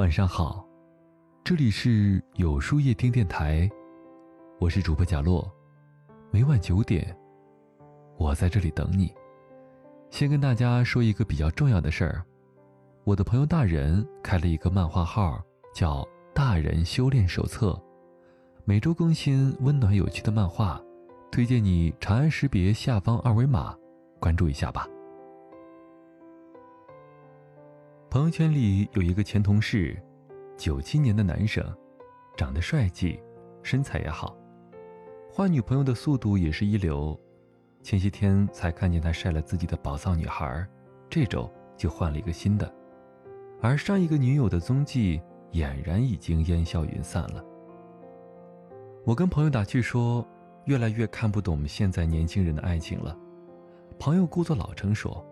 晚上好，这里是有书夜听电台，我是主播贾洛，每晚九点，我在这里等你。先跟大家说一个比较重要的事儿，我的朋友大人开了一个漫画号，叫“大人修炼手册”，每周更新温暖有趣的漫画，推荐你长按识别下方二维码关注一下吧。朋友圈里有一个前同事，九七年的男生，长得帅气，身材也好，换女朋友的速度也是一流。前些天才看见他晒了自己的宝藏女孩，这周就换了一个新的，而上一个女友的踪迹俨然已经烟消云散了。我跟朋友打趣说，越来越看不懂现在年轻人的爱情了。朋友故作老成说，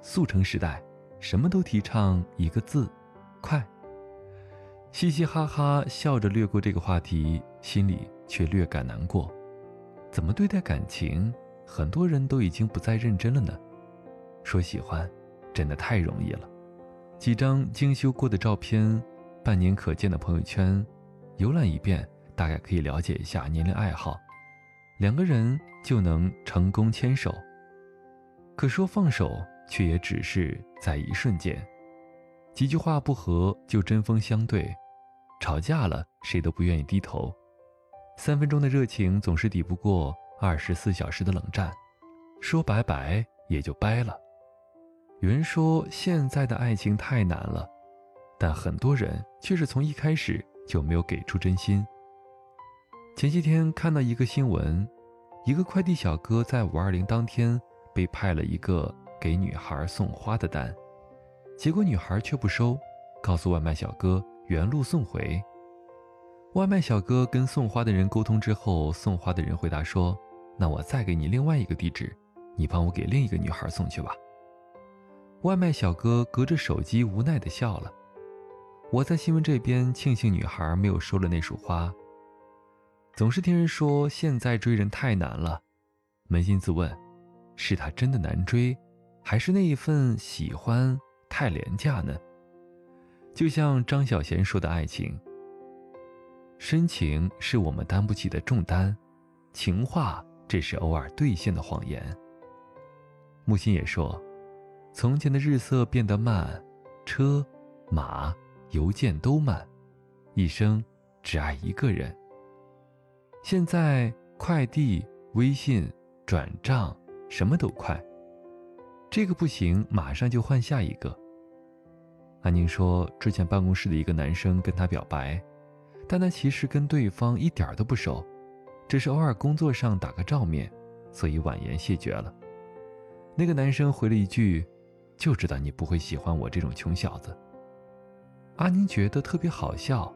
速成时代。什么都提倡一个字，快。嘻嘻哈哈笑着略过这个话题，心里却略感难过。怎么对待感情，很多人都已经不再认真了呢？说喜欢，真的太容易了。几张精修过的照片，半年可见的朋友圈，游览一遍，大概可以了解一下年龄爱好，两个人就能成功牵手。可说放手。却也只是在一瞬间，几句话不合就针锋相对，吵架了谁都不愿意低头，三分钟的热情总是抵不过二十四小时的冷战，说拜拜也就掰了。有人说现在的爱情太难了，但很多人却是从一开始就没有给出真心。前些天看到一个新闻，一个快递小哥在五二零当天被派了一个。给女孩送花的单，结果女孩却不收，告诉外卖小哥原路送回。外卖小哥跟送花的人沟通之后，送花的人回答说：“那我再给你另外一个地址，你帮我给另一个女孩送去吧。”外卖小哥隔着手机无奈地笑了。我在新闻这边庆幸女孩没有收了那束花。总是听人说现在追人太难了，扪心自问，是他真的难追？还是那一份喜欢太廉价呢？就像张小娴说的：“爱情，深情是我们担不起的重担，情话只是偶尔兑现的谎言。”木心也说：“从前的日色变得慢，车、马、邮件都慢，一生只爱一个人。现在快递、微信、转账什么都快。”这个不行，马上就换下一个。安宁说，之前办公室的一个男生跟她表白，但他其实跟对方一点都不熟，只是偶尔工作上打个照面，所以婉言谢绝了。那个男生回了一句：“就知道你不会喜欢我这种穷小子。”阿宁觉得特别好笑，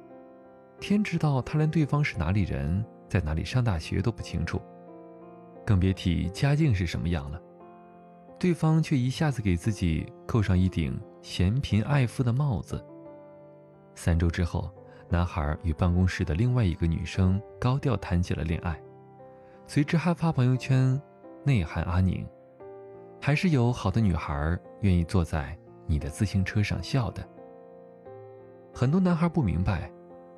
天知道他连对方是哪里人，在哪里上大学都不清楚，更别提家境是什么样了。对方却一下子给自己扣上一顶嫌贫爱富的帽子。三周之后，男孩与办公室的另外一个女生高调谈起了恋爱，随之还发朋友圈内涵阿宁：“还是有好的女孩愿意坐在你的自行车上笑的。”很多男孩不明白，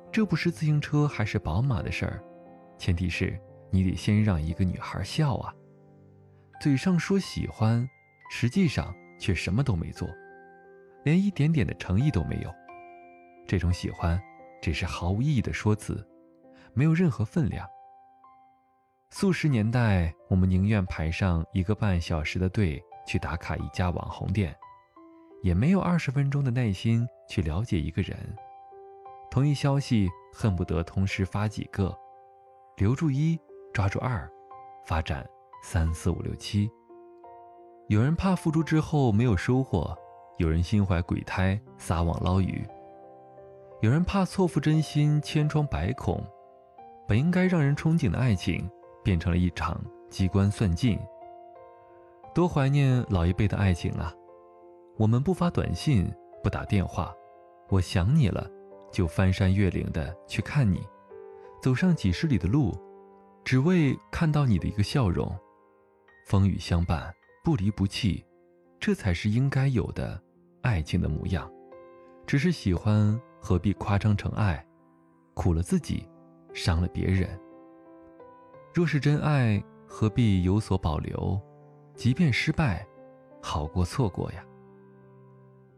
这不是自行车还是宝马的事儿，前提是你得先让一个女孩笑啊。嘴上说喜欢，实际上却什么都没做，连一点点的诚意都没有。这种喜欢，只是毫无意义的说辞，没有任何分量。素食年代，我们宁愿排上一个半小时的队去打卡一家网红店，也没有二十分钟的耐心去了解一个人。同一消息恨不得同时发几个，留住一，抓住二，发展。三四五六七，有人怕付出之后没有收获，有人心怀鬼胎撒网捞鱼，有人怕错付真心千疮百孔，本应该让人憧憬的爱情变成了一场机关算尽。多怀念老一辈的爱情啊！我们不发短信，不打电话，我想你了，就翻山越岭的去看你，走上几十里的路，只为看到你的一个笑容。风雨相伴，不离不弃，这才是应该有的爱情的模样。只是喜欢何必夸张成爱？苦了自己，伤了别人。若是真爱，何必有所保留？即便失败，好过错过呀。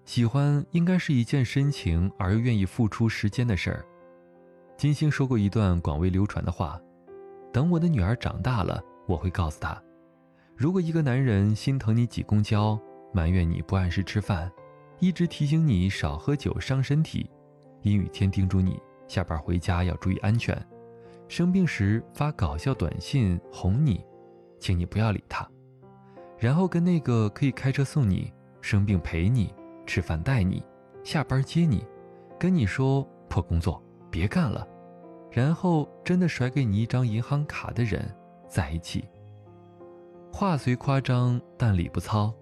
喜欢应该是一件深情而又愿意付出时间的事儿。金星说过一段广为流传的话：“等我的女儿长大了，我会告诉她，如果一个男人心疼你挤公交，埋怨你不按时吃饭，一直提醒你少喝酒伤身体，阴雨天叮嘱你下班回家要注意安全，生病时发搞笑短信哄你，请你不要理他，然后跟那个可以开车送你、生病陪你。”吃饭带你，下班接你，跟你说破工作别干了，然后真的甩给你一张银行卡的人在一起。话虽夸张，但理不糙。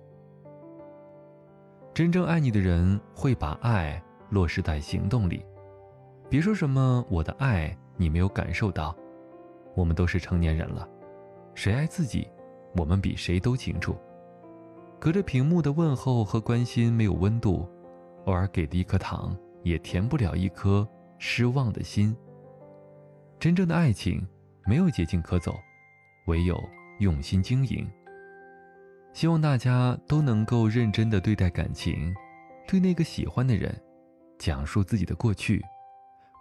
真正爱你的人会把爱落实在行动里。别说什么我的爱你没有感受到，我们都是成年人了，谁爱自己，我们比谁都清楚。隔着屏幕的问候和关心没有温度，偶尔给的一颗糖也填不了一颗失望的心。真正的爱情没有捷径可走，唯有用心经营。希望大家都能够认真的对待感情，对那个喜欢的人讲述自己的过去，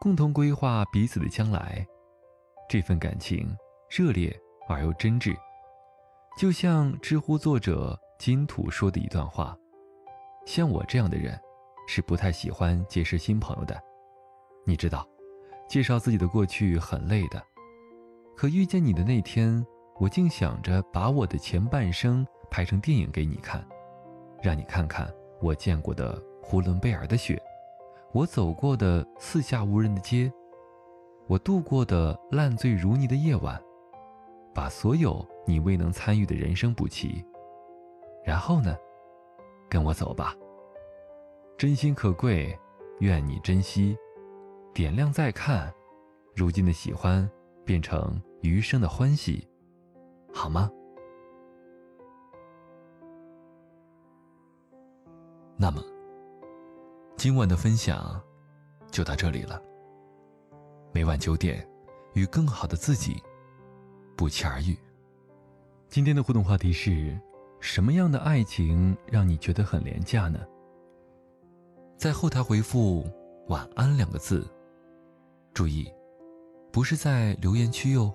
共同规划彼此的将来。这份感情热烈而又真挚，就像知乎作者。金土说的一段话：“像我这样的人，是不太喜欢结识新朋友的。你知道，介绍自己的过去很累的。可遇见你的那天，我竟想着把我的前半生拍成电影给你看，让你看看我见过的呼伦贝尔的雪，我走过的四下无人的街，我度过的烂醉如泥的夜晚，把所有你未能参与的人生补齐。”然后呢，跟我走吧。真心可贵，愿你珍惜。点亮再看，如今的喜欢变成余生的欢喜，好吗？那么，今晚的分享就到这里了。每晚九点，与更好的自己不期而遇。今天的互动话题是。什么样的爱情让你觉得很廉价呢？在后台回复“晚安”两个字，注意，不是在留言区哟。